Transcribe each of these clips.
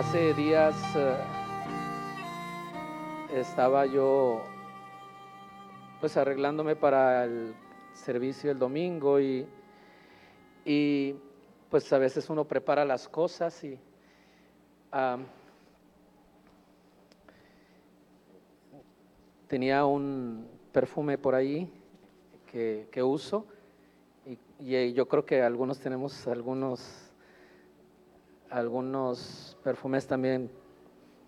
hace días eh, estaba yo pues arreglándome para el servicio el domingo y, y pues a veces uno prepara las cosas y tenía un perfume por ahí que, uso y, y, yo creo que algunos tenemos algunos algunos perfumes también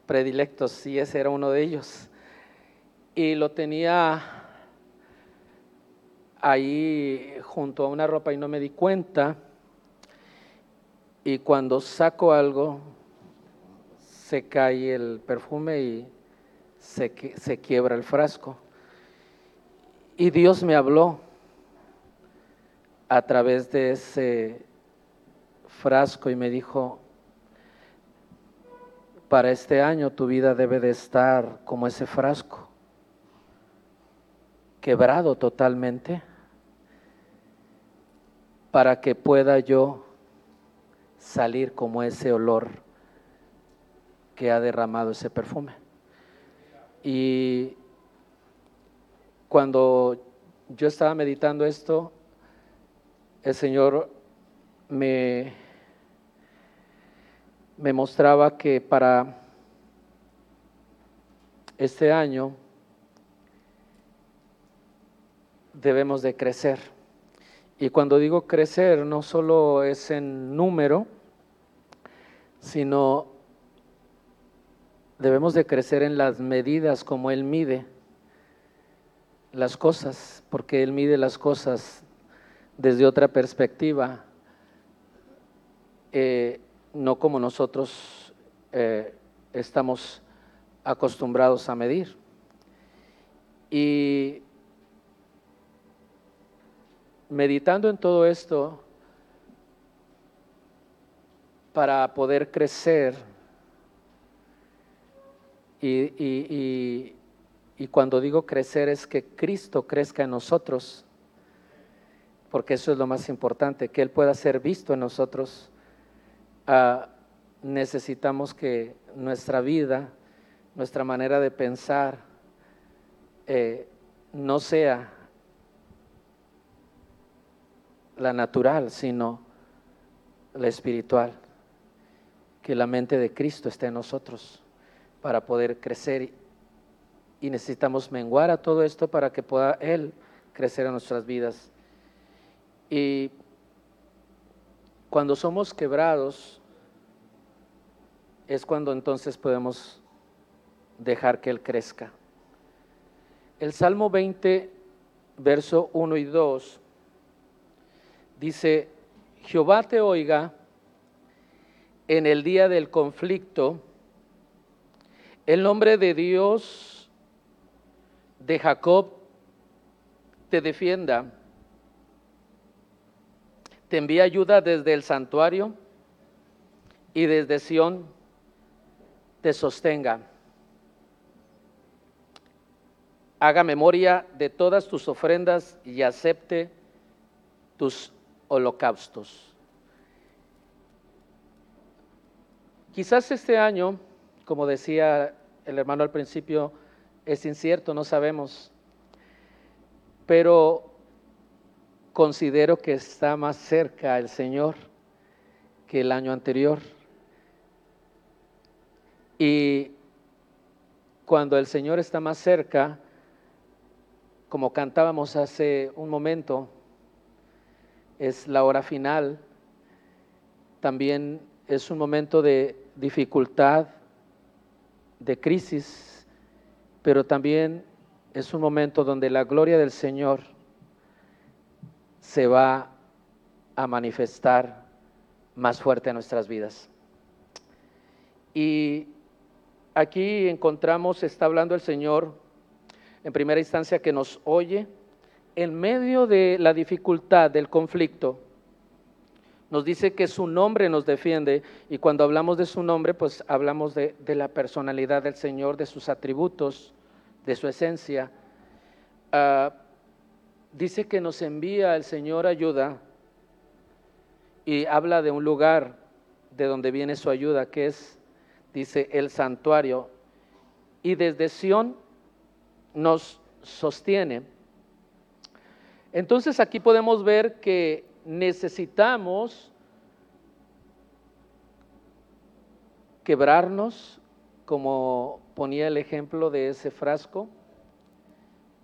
predilectos y ese era uno de ellos. Y lo tenía ahí junto a una ropa y no me di cuenta. Y cuando saco algo, se cae el perfume y se, se quiebra el frasco. Y Dios me habló a través de ese frasco y me dijo, para este año tu vida debe de estar como ese frasco, quebrado totalmente, para que pueda yo salir como ese olor que ha derramado ese perfume. Y cuando yo estaba meditando esto, el Señor me me mostraba que para este año debemos de crecer. Y cuando digo crecer, no solo es en número, sino debemos de crecer en las medidas como Él mide las cosas, porque Él mide las cosas desde otra perspectiva. Eh, no como nosotros eh, estamos acostumbrados a medir. Y meditando en todo esto, para poder crecer, y, y, cuando digo crecer es que Cristo crezca en nosotros, porque eso es lo más importante, que Él pueda ser visto en nosotros Ah, necesitamos que nuestra vida, nuestra manera de pensar, eh, no sea la natural, sino la espiritual. Que la mente de Cristo esté en nosotros para poder crecer y necesitamos menguar a todo esto para que pueda Él crecer en nuestras vidas. Y cuando somos quebrados, es cuando entonces podemos dejar que Él crezca. El Salmo 20, verso 1 y 2, dice, Jehová te oiga en el día del conflicto, el nombre de Dios de Jacob te defienda te envía ayuda desde el santuario y desde Sión te sostenga. Haga memoria de todas tus ofrendas y acepte tus holocaustos. Quizás este año, como decía el hermano al principio, es incierto, no sabemos, pero considero que está más cerca el Señor que el año anterior. Y cuando el Señor está más cerca, como cantábamos hace un momento, es la hora final, también es un momento de dificultad, de crisis, pero también es un momento donde la gloria del Señor se va a manifestar más fuerte en nuestras vidas. Y aquí encontramos, está hablando el Señor en primera instancia que nos oye en medio de la dificultad, del conflicto. Nos dice que su nombre nos defiende y cuando hablamos de su nombre, pues hablamos de, la personalidad del Señor, de sus atributos, de su esencia. Ah, dice que nos envía el Señor ayuda y habla de un lugar de donde viene su ayuda, que es dice el santuario, y desde Sión nos sostiene. Entonces aquí podemos ver que necesitamos quebrarnos, como ponía el ejemplo de ese frasco,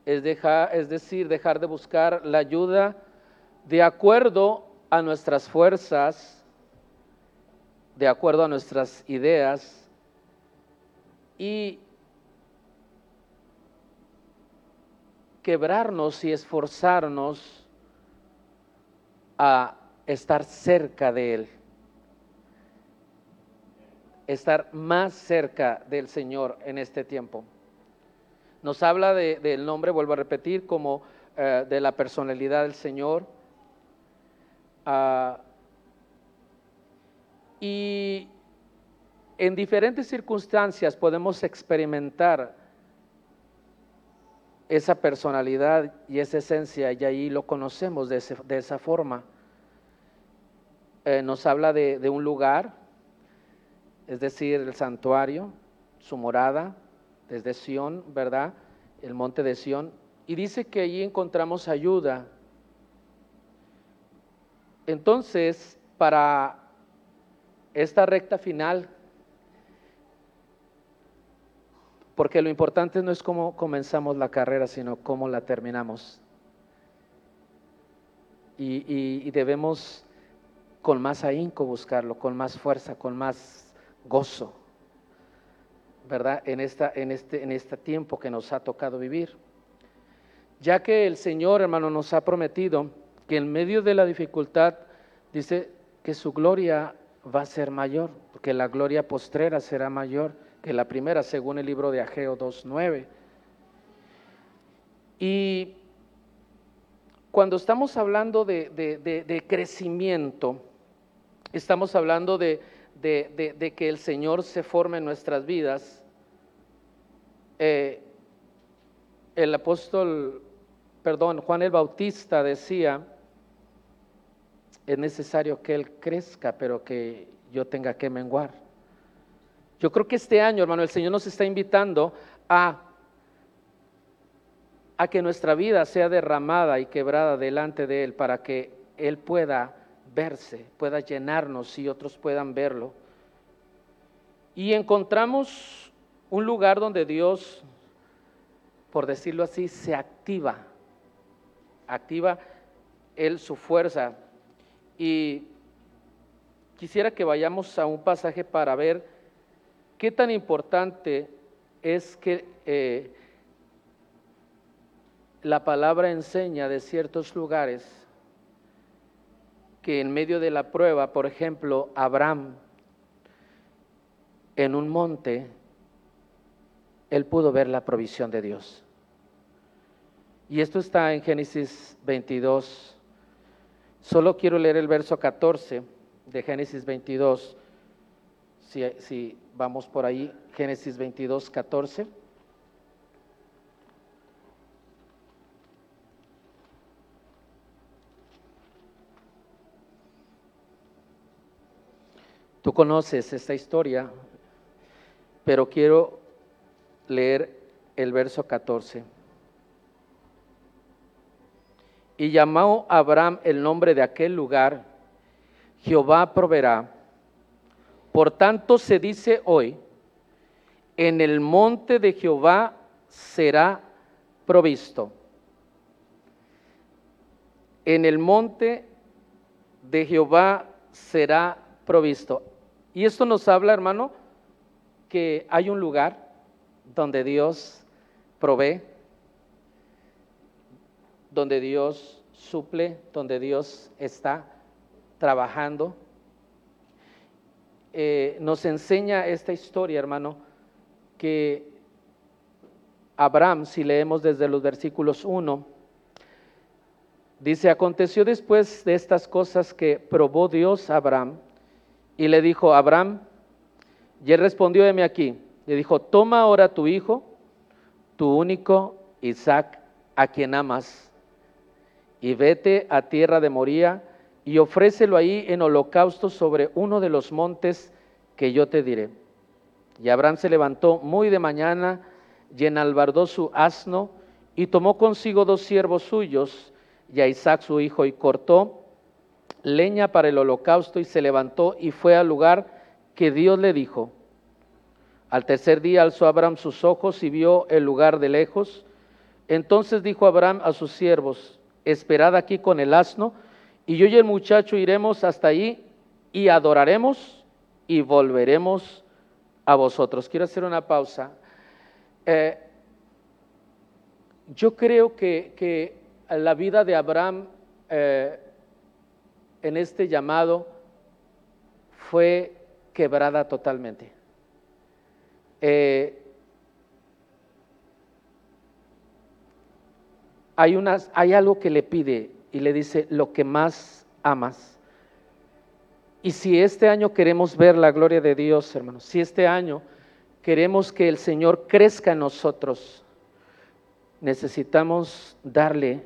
es, dejar, es decir, dejar de buscar la ayuda de acuerdo a nuestras fuerzas, de acuerdo a nuestras ideas y quebrarnos y esforzarnos a estar cerca de Él, estar más cerca del Señor en este tiempo. Nos habla del nombre, vuelvo a repetir, como eh, de la personalidad del Señor. Ah, y en diferentes circunstancias podemos experimentar esa personalidad y esa esencia y ahí lo conocemos de, esa forma. Eh, nos habla de, de un lugar, es decir, el santuario, su morada, desde Sión, ¿verdad? El monte de Sión. Y dice que allí encontramos ayuda. Entonces, para esta recta final Porque lo importante no es cómo comenzamos la carrera, sino cómo la terminamos. Y, debemos con más ahínco buscarlo, con más fuerza, con más gozo, ¿verdad? En, esta, en, este, en este tiempo que nos ha tocado vivir. Ya que el Señor, hermano, nos ha prometido que en medio de la dificultad, dice que su gloria va a ser mayor, que la gloria postrera será mayor que la primera, según el libro de Ageo 2.9. Y cuando estamos hablando de, crecimiento, estamos hablando de, que el Señor se forme en nuestras vidas. Eh, el apóstol, perdón, Juan el Bautista decía, es necesario que Él crezca, pero que yo tenga que menguar. Yo creo que este año, hermano, el Señor nos está invitando a, a que nuestra vida sea derramada y quebrada delante de Él para que Él pueda verse, pueda llenarnos y otros puedan verlo. Y encontramos un lugar donde Dios, por decirlo así, se activa, activa Él su fuerza. Y quisiera que vayamos a un pasaje para ver ¿Qué tan importante es que eh, la palabra enseña de ciertos lugares que en medio de la prueba, por ejemplo, Abraham en un monte, él pudo ver la provisión de Dios. Y esto está en Génesis 22. Solo quiero leer el verso 14 de Génesis 22 si, vamos por ahí, Génesis 22, 14. Tú conoces esta historia, pero quiero leer el verso 14. Y llamó Abraham el nombre de aquel lugar, Jehová proveerá por tanto se dice hoy, en el monte de Jehová será provisto. En el monte de Jehová será provisto. Y esto nos habla, hermano, que hay un lugar donde Dios provee, donde Dios suple, donde Dios está trabajando. Eh, nos enseña esta historia, hermano, que Abraham, si leemos desde los versículos 1, dice, aconteció después de estas cosas que probó Dios a Abraham y le dijo, Abraham, y él respondió, de mí aquí, le dijo, toma ahora tu hijo, tu único Isaac, a quien amas, y vete a tierra de Moría y ofrécelo ahí en holocausto sobre uno de los montes que yo te diré. Y Abraham se levantó muy de mañana y enalbardó su asno y tomó consigo dos siervos suyos y a Isaac su hijo y cortó leña para el holocausto y se levantó y fue al lugar que Dios le dijo. Al tercer día alzó Abraham sus ojos y vio el lugar de lejos. Entonces dijo Abraham a sus siervos, esperad aquí con el asno, y yo y el muchacho iremos hasta allí y adoraremos y volveremos a vosotros. Quiero hacer una pausa. Eh, yo creo que, la vida de Abraham eh, en este llamado fue quebrada totalmente. Eh, hay, unas, hay algo que le pide y le dice, lo que más amas. Y si este año queremos ver la gloria de Dios, hermanos, si este año queremos que el Señor crezca en nosotros, necesitamos darle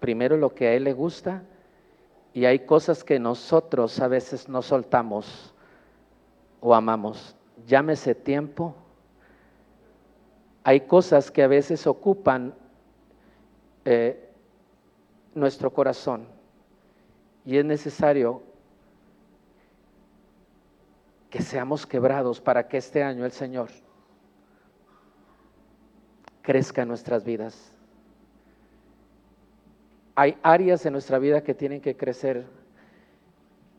primero lo que a Él le gusta y hay cosas que nosotros a veces no soltamos o amamos. Llámese tiempo. Hay cosas que a veces ocupan eh, nuestro corazón y es necesario que seamos quebrados para que este año el Señor crezca en nuestras vidas. Hay áreas en nuestra vida que tienen que crecer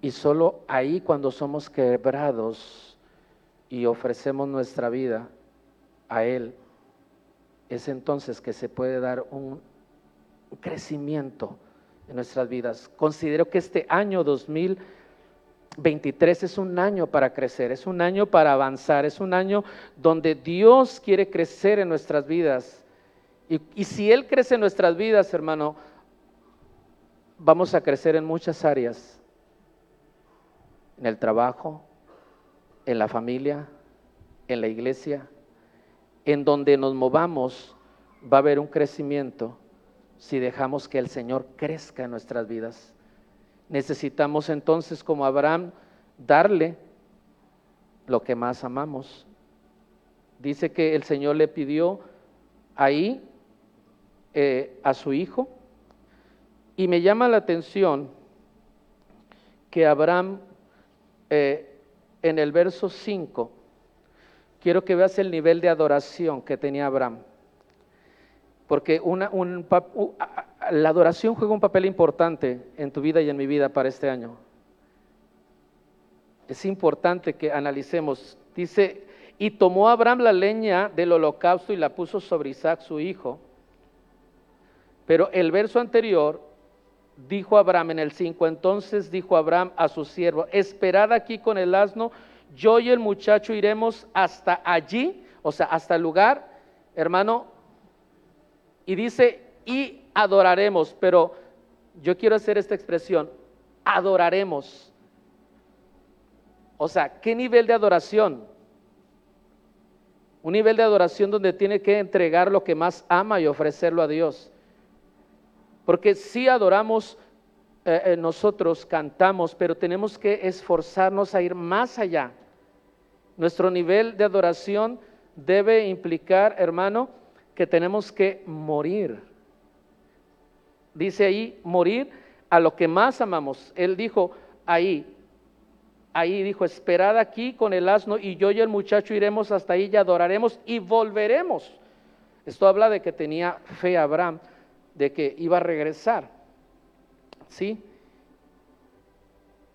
y solo ahí cuando somos quebrados y ofrecemos nuestra vida a Él, es entonces que se puede dar un crecimiento en nuestras vidas. Considero que este año 2023 es un año para crecer, es un año para avanzar, es un año donde Dios quiere crecer en nuestras vidas. Y, y si Él crece en nuestras vidas, hermano, vamos a crecer en muchas áreas en el trabajo, en la familia, en la iglesia, en donde nos movamos, va a haber un crecimiento si dejamos que el Señor crezca en nuestras vidas. Necesitamos entonces, como Abraham, darle lo que más amamos. Dice que el Señor le pidió ahí eh, a su hijo y me llama la atención que Abraham eh, en el verso 5, quiero que veas el nivel de adoración que tenía Abraham. Porque la adoración juega un papel importante en tu vida y en mi vida para este año. Es importante que analicemos. Dice, y tomó Abraham la leña del holocausto y la puso sobre Isaac su hijo. Pero el verso anterior dijo Abraham en el 5, entonces dijo Abraham a su siervo, esperad aquí con el asno, yo y el muchacho iremos hasta allí, o sea, hasta el lugar, hermano, y dice, y adoraremos, pero yo quiero hacer esta expresión, adoraremos. O sea, ¿qué nivel de adoración? Un nivel de adoración donde tiene que entregar lo que más ama y ofrecerlo a Dios. Porque si adoramos, eh, eh, nosotros cantamos, pero tenemos que esforzarnos a ir más allá. Nuestro nivel de adoración debe implicar, hermano, que tenemos que morir. Dice ahí, morir a lo que más amamos. Él dijo ahí, ahí dijo, esperad aquí con el asno y yo y el muchacho iremos hasta ahí y adoraremos y volveremos. Esto habla de que tenía fe Abraham de que iba a regresar. ¿Sí?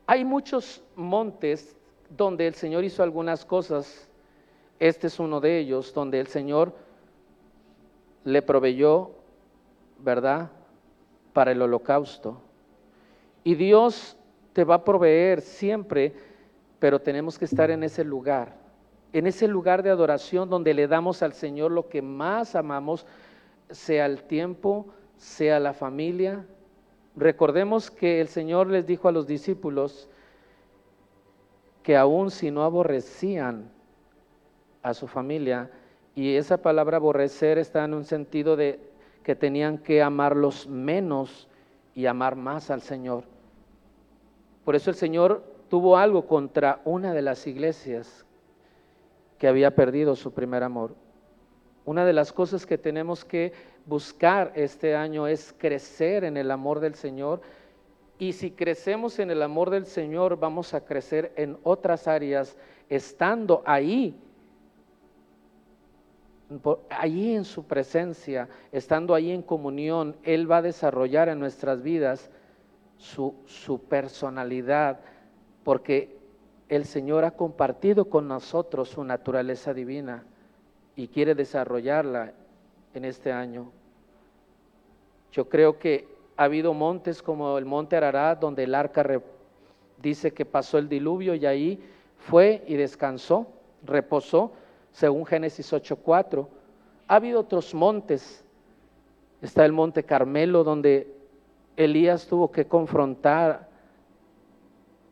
Hay muchos montes donde el Señor hizo algunas cosas. Este es uno de ellos, donde el Señor le proveyó, ¿verdad?, para el holocausto. Y Dios te va a proveer siempre, pero tenemos que estar en ese lugar, en ese lugar de adoración donde le damos al Señor lo que más amamos, sea el tiempo, sea la familia. Recordemos que el Señor les dijo a los discípulos que aun si no aborrecían a su familia, y esa palabra aborrecer está en un sentido de que tenían que amarlos menos y amar más al Señor. Por eso el Señor tuvo algo contra una de las iglesias que había perdido su primer amor. Una de las cosas que tenemos que buscar este año es crecer en el amor del Señor. Y si crecemos en el amor del Señor, vamos a crecer en otras áreas, estando ahí, allí en su presencia, estando ahí en comunión, Él va a desarrollar en nuestras vidas su, su personalidad, porque el Señor ha compartido con nosotros su naturaleza divina y quiere desarrollarla en este año. Yo creo que ha habido montes como el monte Ararat, donde el arca dice que pasó el diluvio y ahí fue y descansó, reposó, según Génesis 8.4. Ha habido otros montes. Está el monte Carmelo, donde Elías tuvo que confrontar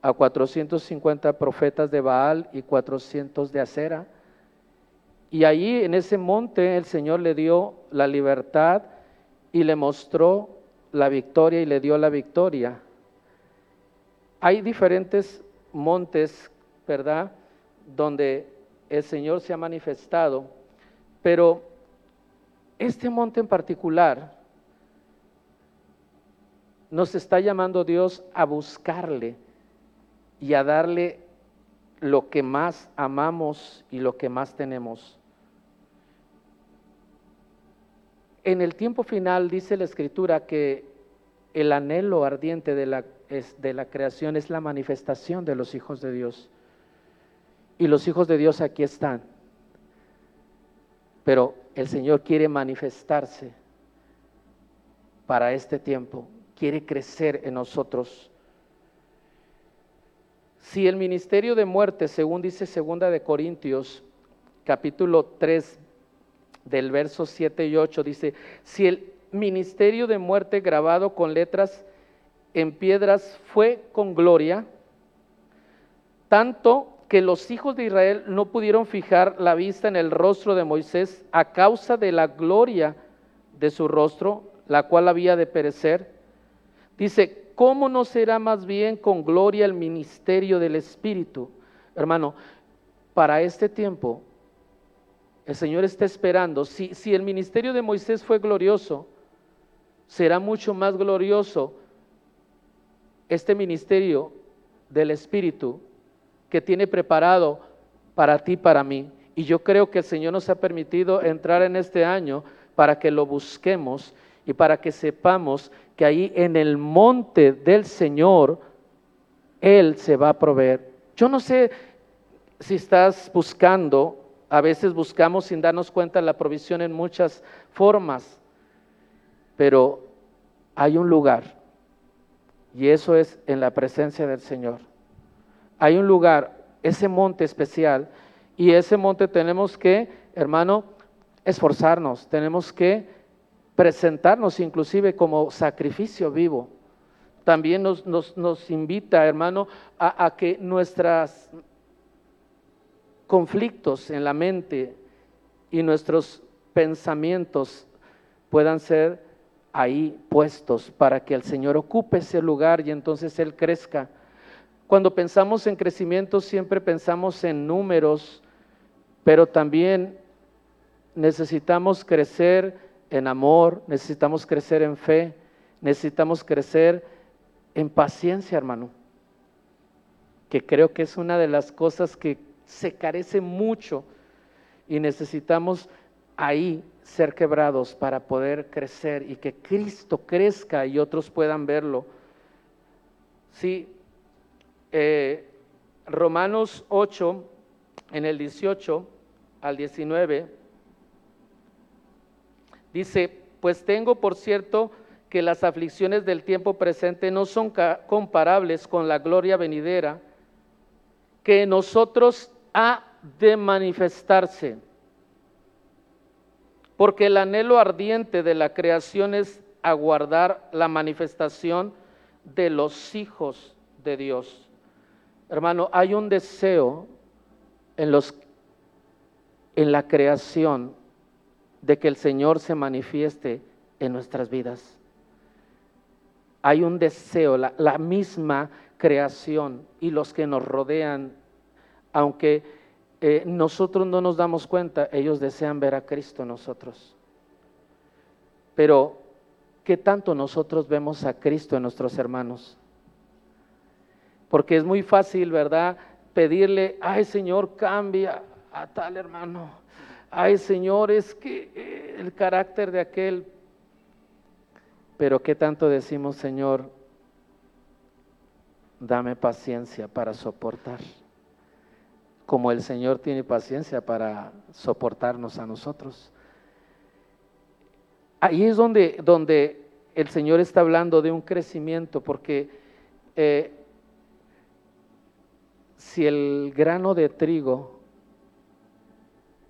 a 450 profetas de Baal y 400 de Acera. Y allí en ese monte el Señor le dio la libertad y le mostró la victoria y le dio la victoria. Hay diferentes montes, ¿verdad? Donde el Señor se ha manifestado, pero este monte en particular nos está llamando Dios a buscarle y a darle lo que más amamos y lo que más tenemos. En el tiempo final dice la escritura que el anhelo ardiente de la, creación es la manifestación de los hijos de Dios. Y los hijos de Dios aquí están. Pero el Señor quiere manifestarse para este tiempo, quiere crecer en nosotros. Si el ministerio de muerte, según dice segunda de Corintios, capítulo 3, del verso 7 y 8 dice, si el ministerio de muerte grabado con letras en piedras fue con gloria, tanto que los hijos de Israel no pudieron fijar la vista en el rostro de Moisés a causa de la gloria de su rostro, la cual había de perecer. Dice, ¿cómo no será más bien con gloria el ministerio del Espíritu? Hermano, para este tiempo el Señor está esperando. Si, si el ministerio de Moisés fue glorioso, será mucho más glorioso este ministerio del Espíritu que tiene preparado para ti, para mí. Y yo creo que el Señor nos ha permitido entrar en este año para que lo busquemos y para que sepamos que ahí en el monte del Señor, Él se va a proveer. Yo no sé si estás buscando a veces buscamos sin darnos cuenta la provisión en muchas formas, pero hay un lugar y eso es en la presencia del Señor. Hay un lugar, ese monte especial, y ese monte tenemos que, hermano, esforzarnos, tenemos que presentarnos inclusive como sacrificio vivo. También nos, invita, hermano, a que nuestras conflictos en la mente y nuestros pensamientos puedan ser ahí puestos para que el Señor ocupe ese lugar y entonces Él crezca. Cuando pensamos en crecimiento siempre pensamos en números, pero también necesitamos crecer en amor, necesitamos crecer en fe, necesitamos crecer en paciencia, hermano, que creo que es una de las cosas que se carece mucho y necesitamos ahí ser quebrados para poder crecer y que Cristo crezca y otros puedan verlo. Sí, eh, Romanos 8, en el 18 al 19, dice, pues tengo por cierto que las aflicciones del tiempo presente no son comparables con la gloria venidera que nosotros ha de manifestarse. Porque el anhelo ardiente de la creación es aguardar la manifestación de los hijos de Dios. Hermano, hay un deseo en, los, en la creación de que el Señor se manifieste en nuestras vidas. Hay un deseo, la, la misma creación y los que nos rodean, aunque eh, nosotros no nos damos cuenta, ellos desean ver a Cristo en nosotros. Pero, ¿qué tanto nosotros vemos a Cristo en nuestros hermanos? Porque es muy fácil, ¿verdad? Pedirle, ay Señor, cambia a tal hermano. Ay Señor, es que eh, el carácter de aquel. Pero ¿qué tanto decimos, Señor? Dame paciencia para soportar. Como el Señor tiene paciencia para soportarnos a nosotros. Ahí es donde, donde el Señor está hablando de un crecimiento, porque eh, si el grano de trigo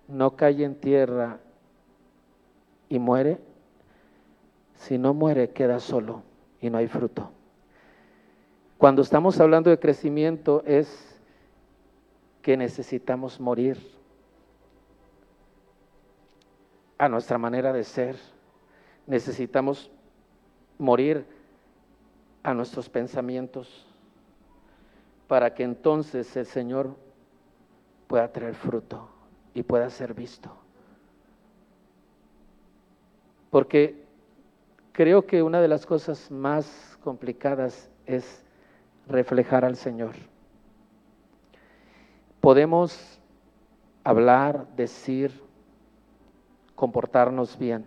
no cae en tierra y muere, si no muere queda solo y no hay fruto. Cuando estamos hablando de crecimiento es que necesitamos morir a nuestra manera de ser necesitamos morir a nuestros pensamientos para que entonces el Señor pueda traer fruto y pueda ser visto. Porque creo que una de las cosas más complicadas es reflejar al Señor. Podemos hablar, decir, comportarnos bien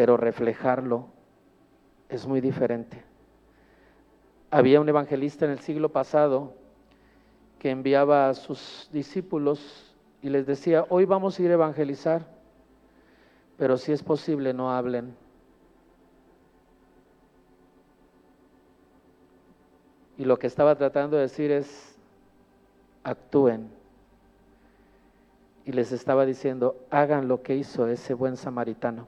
pero reflejarlo es muy diferente. Había un evangelista en el siglo pasado que enviaba a sus discípulos y les decía, hoy vamos a ir a evangelizar, pero si es posible no hablen. Y lo que estaba tratando de decir es, actúen. Y les estaba diciendo, hagan lo que hizo ese buen samaritano.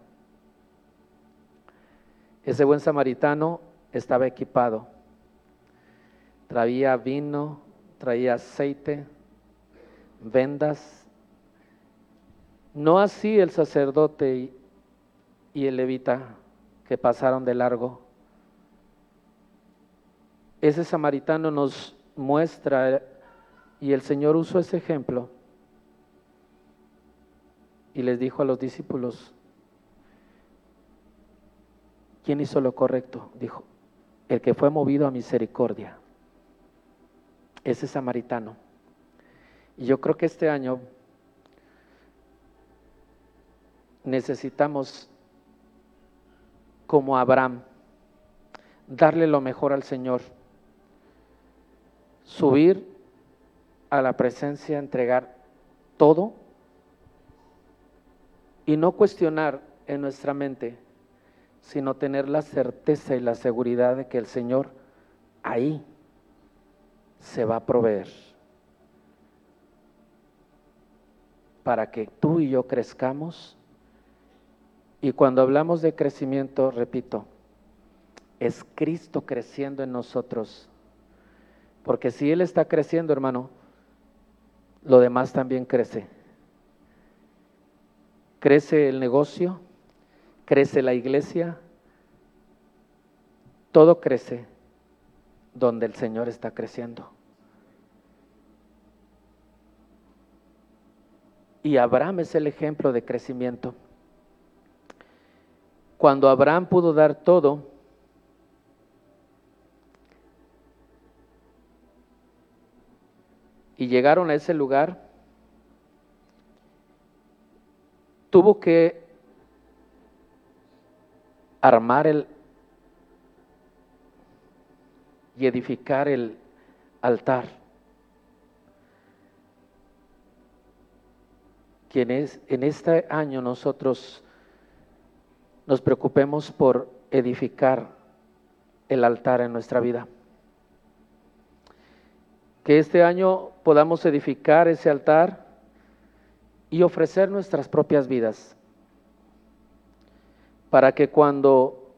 Ese buen samaritano estaba equipado. Traía vino, traía aceite, vendas. No así el sacerdote y, el levita que pasaron de largo. Ese samaritano nos muestra, y el Señor usó ese ejemplo, y les dijo a los discípulos, ¿Quién hizo lo correcto? Dijo, el que fue movido a misericordia. Ese samaritano. Y yo creo que este año necesitamos, como Abraham, darle lo mejor al Señor, subir a la presencia, entregar todo y no cuestionar en nuestra mente sino tener la certeza y la seguridad de que el Señor ahí se va a proveer para que tú y yo crezcamos. Y cuando hablamos de crecimiento, repito, es Cristo creciendo en nosotros. Porque si Él está creciendo, hermano, lo demás también crece. Crece el negocio, crece la iglesia, todo crece donde el Señor está creciendo. Y Abraham es el ejemplo de crecimiento. Cuando Abraham pudo dar todo, y llegaron a ese lugar, tuvo que armar el y edificar el altar. Quienes en este año nosotros nos preocupemos por edificar el altar en nuestra vida. Que este año podamos edificar ese altar y ofrecer nuestras propias vidas para que cuando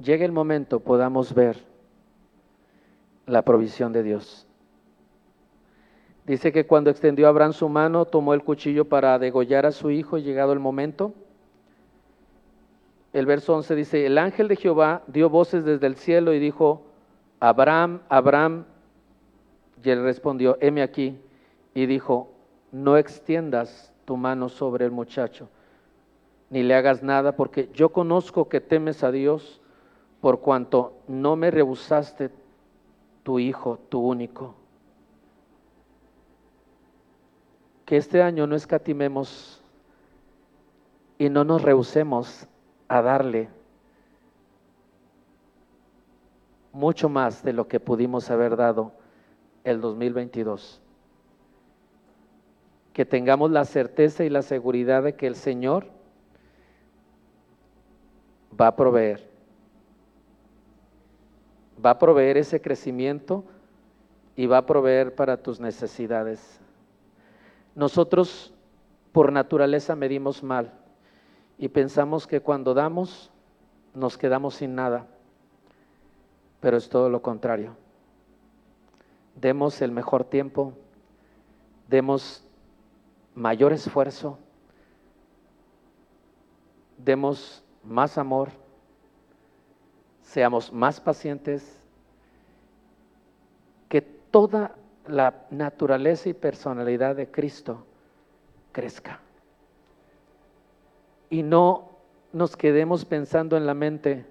llegue el momento podamos ver la provisión de Dios. Dice que cuando extendió Abraham su mano, tomó el cuchillo para degollar a su hijo llegado el momento, el verso 11 dice, el ángel de Jehová dio voces desde el cielo y dijo, Abraham, Abraham, y él respondió, heme aquí, y dijo, no extiendas tu mano sobre el muchacho, ni le hagas nada, porque yo conozco que temes a Dios, por cuanto no me rehusaste tu hijo, tu único. Que este año no escatimemos y no nos rehusemos a darle mucho más de lo que pudimos haber dado el 2022. Que tengamos la certeza y la seguridad de que el Señor va a proveer. Va a proveer ese crecimiento y va a proveer para tus necesidades. Nosotros por naturaleza medimos mal y pensamos que cuando damos nos quedamos sin nada, pero es todo lo contrario. Demos el mejor tiempo, demos mayor esfuerzo, demos más amor, seamos más pacientes, que toda la naturaleza y personalidad de Cristo crezca. Y no nos quedemos pensando en la mente,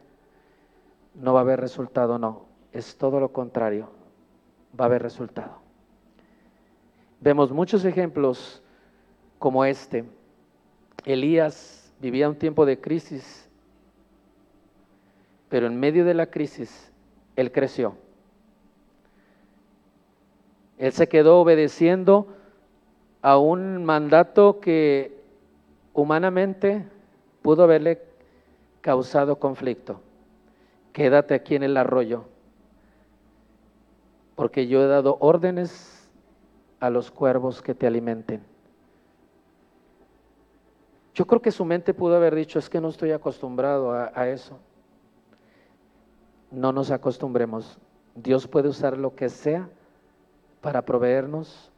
no va a haber resultado, no, es todo lo contrario, va a haber resultado. Vemos muchos ejemplos como este. Elías vivía un tiempo de crisis, pero en medio de la crisis él creció. Él se quedó obedeciendo a un mandato que humanamente pudo haberle causado conflicto. Quédate aquí en el arroyo, porque yo he dado órdenes a los cuervos que te alimenten. Yo creo que su mente pudo haber dicho, es que no estoy acostumbrado a, eso. No nos acostumbremos. Dios puede usar lo que sea para proveernos.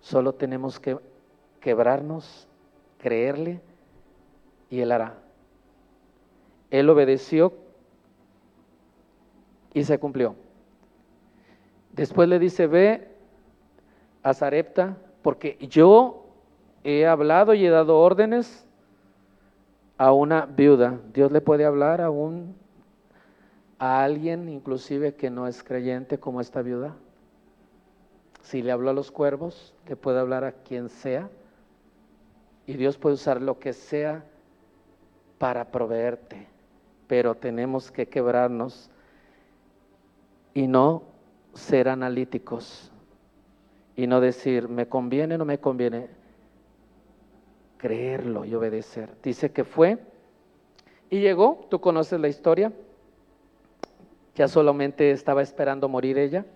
Solo tenemos que quebrarnos creerle y él hará. Él obedeció y se cumplió. Después le dice, ve a Zarepta, porque yo he hablado y he dado órdenes a una viuda. Dios le puede hablar a un a alguien inclusive que no es creyente como esta viuda. Si le habló a los cuervos, le puede hablar a quien sea. Y Dios puede usar lo que sea para proveerte, pero tenemos que quebrarnos y no ser analíticos y no decir, me conviene o no me conviene, creerlo y obedecer. Dice que fue y llegó, tú conoces la historia, ya solamente estaba esperando morir ella.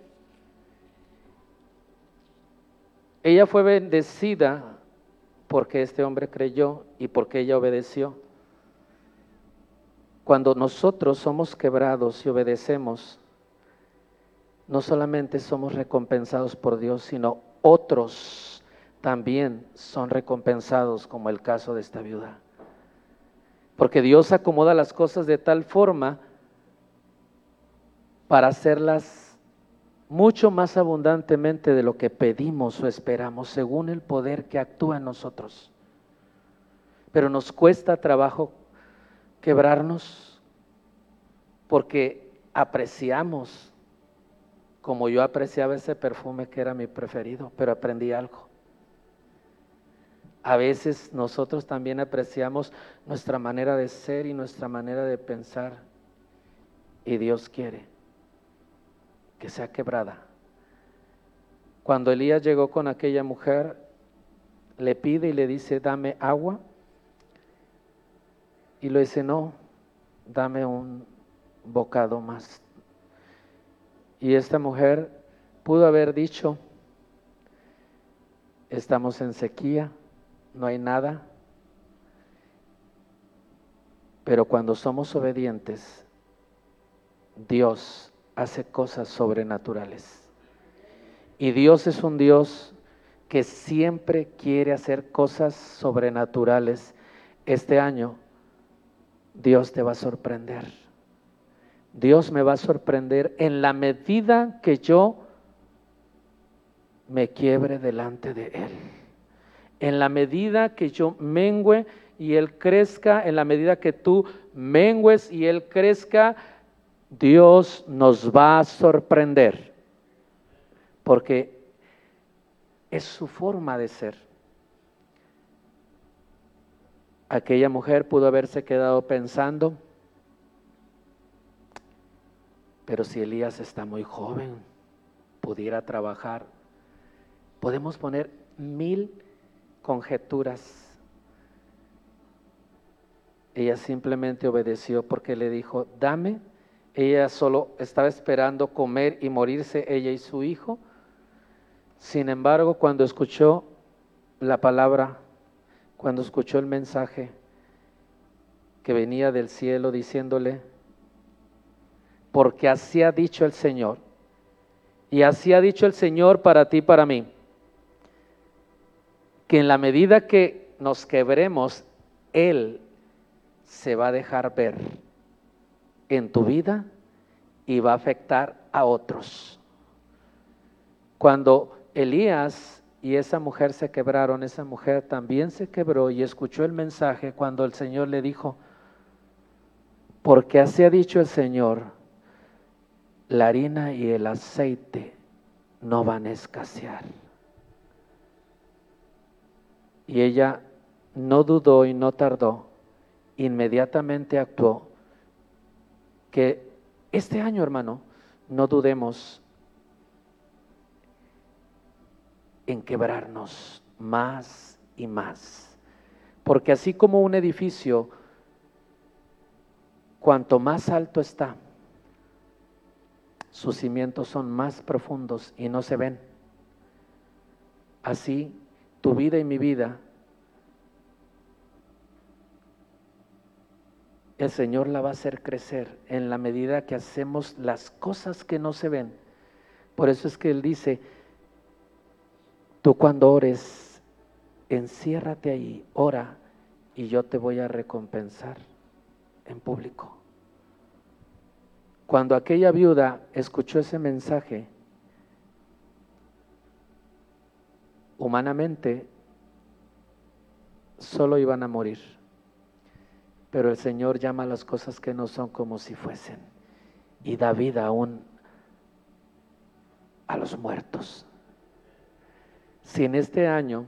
Ella fue bendecida porque este hombre creyó y porque ella obedeció. Cuando nosotros somos quebrados y obedecemos, no solamente somos recompensados por Dios, sino otros también son recompensados, como el caso de esta viuda. Porque Dios acomoda las cosas de tal forma para hacerlas mucho más abundantemente de lo que pedimos o esperamos, según el poder que actúa en nosotros. Pero nos cuesta trabajo quebrarnos porque apreciamos, como yo apreciaba ese perfume que era mi preferido, pero aprendí algo. A veces nosotros también apreciamos nuestra manera de ser y nuestra manera de pensar y Dios quiere que sea quebrada. Cuando Elías llegó con aquella mujer, le pide y le dice, dame agua. Y le dice, no, dame un bocado más. Y esta mujer pudo haber dicho, estamos en sequía, no hay nada. Pero cuando somos obedientes, Dios hace cosas sobrenaturales. Y Dios es un Dios que siempre quiere hacer cosas sobrenaturales. Este año Dios te va a sorprender. Dios me va a sorprender en la medida que yo me quiebre delante de Él. En la medida que yo mengüe y Él crezca, en la medida que tú mengues y Él crezca, Dios nos va a sorprender. Porque es su forma de ser. Aquella mujer pudo haberse quedado pensando, pero si Elías está muy joven, pudiera trabajar. Podemos poner mil conjeturas. Ella simplemente obedeció porque le dijo, dame. Ella solo estaba esperando comer y morirse, ella y su hijo. Sin embargo, cuando escuchó la palabra, cuando escuchó el mensaje que venía del cielo diciéndole, porque así ha dicho el Señor, y así ha dicho el Señor para ti, para mí, que en la medida que nos quebremos, Él se va a dejar ver en tu vida y va a afectar a otros. Cuando Elías y esa mujer se quebraron, esa mujer también se quebró y escuchó el mensaje cuando el Señor le dijo, porque así ha dicho el Señor, la harina y el aceite no van a escasear. Y ella no dudó y no tardó, inmediatamente actuó. Que este año, hermano, no dudemos en quebrarnos más y más. Porque así como un edificio, cuanto más alto está, sus cimientos son más profundos y no se ven. Así tu vida y mi vida, el Señor la va a hacer crecer en la medida que hacemos las cosas que no se ven. Por eso es que Él dice, Tú cuando ores, enciérrate ahí, ora y yo te voy a recompensar en público. Cuando aquella viuda escuchó ese mensaje, humanamente solo iban a morir, pero el Señor llama las cosas que no son como si fuesen. Y da vida aún a los muertos. Si en este año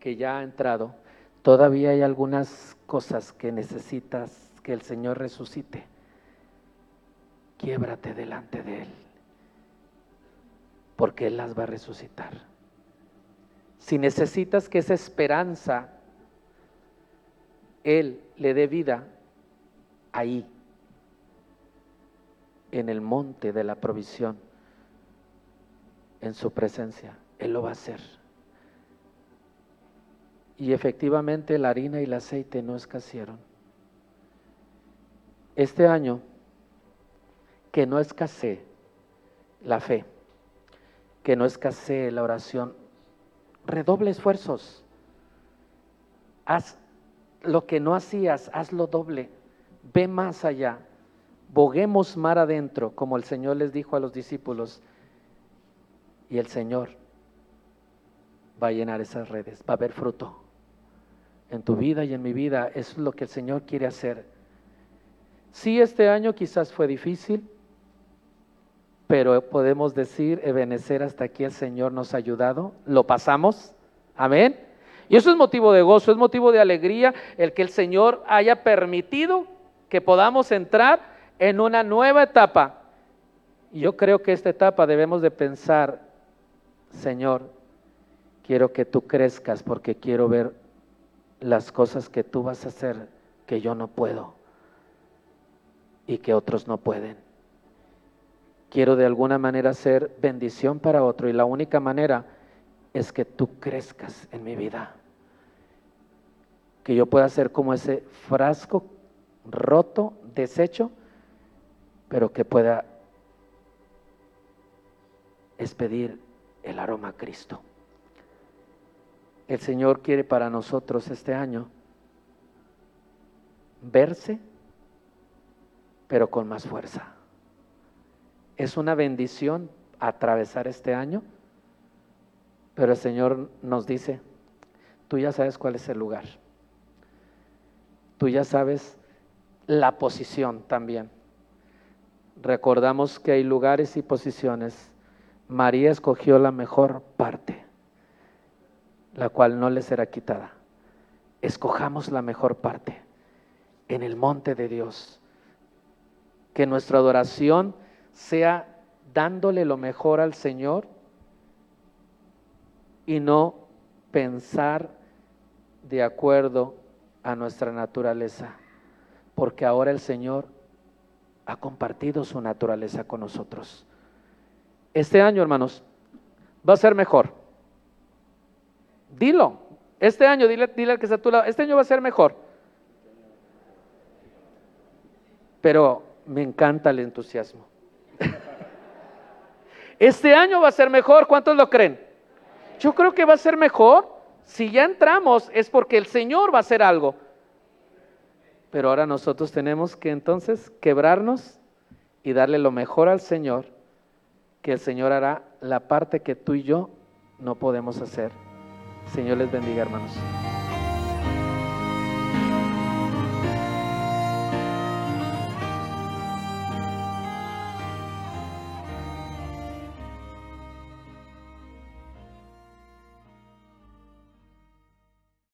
que ya ha entrado, todavía hay algunas cosas que necesitas que el Señor resucite, quiebrate delante de Él, porque Él las va a resucitar. Si necesitas que esa esperanza Él le dé vida, ahí, en el monte de la provisión, en su presencia él lo va a hacer. Y efectivamente la harina y el aceite no escasearon. Este año, que no escasee la fe, que no escasee la oración, redoble esfuerzos. Haz lo que no hacías, hazlo doble. Ve más allá. Boguemos mar adentro, como el Señor les dijo a los discípulos. Y el Señor va a llenar esas redes, va a haber fruto. En tu vida y en mi vida, es lo que el Señor quiere hacer. Sí, este año quizás fue difícil, pero podemos decir, Ebenecer, hasta aquí el Señor nos ha ayudado, lo pasamos, amén. Y eso es motivo de gozo, es motivo de alegría el que el Señor haya permitido que podamos entrar en una nueva etapa. Yo creo que esta etapa debemos de pensar, Señor, quiero que tú crezcas porque quiero ver las cosas que tú vas a hacer que yo no puedo y que otros no pueden. Quiero de alguna manera ser bendición para otro y la única manera es que tú crezcas en mi vida. Que yo pueda ser como ese frasco roto, deshecho, pero que pueda expedir el aroma a Cristo el Señor quiere para nosotros este año verse, pero con más fuerza. Es una bendición atravesar este año, pero el Señor nos dice, tú ya sabes cuál es el lugar, tú ya sabes la posición también. Recordamos que hay lugares y posiciones. María escogió la mejor parte, la cual no le será quitada. Escojamos la mejor parte en el monte de Dios. Que nuestra adoración sea dándole lo mejor al Señor y no pensar de acuerdo a nuestra naturaleza, porque ahora el Señor ha compartido su naturaleza con nosotros. Este año, hermanos, va a ser mejor. Dilo. Este año, dile, dile al que está a tu lado, este año va a ser mejor. Pero me encanta el entusiasmo. Este año va a ser mejor, ¿cuántos lo creen? Yo creo que va a ser mejor. Si ya entramos es porque el Señor va a hacer algo. Pero ahora nosotros tenemos que entonces quebrarnos y darle lo mejor al Señor, que el Señor hará la parte que tú y yo no podemos hacer. Señor les bendiga, hermanos.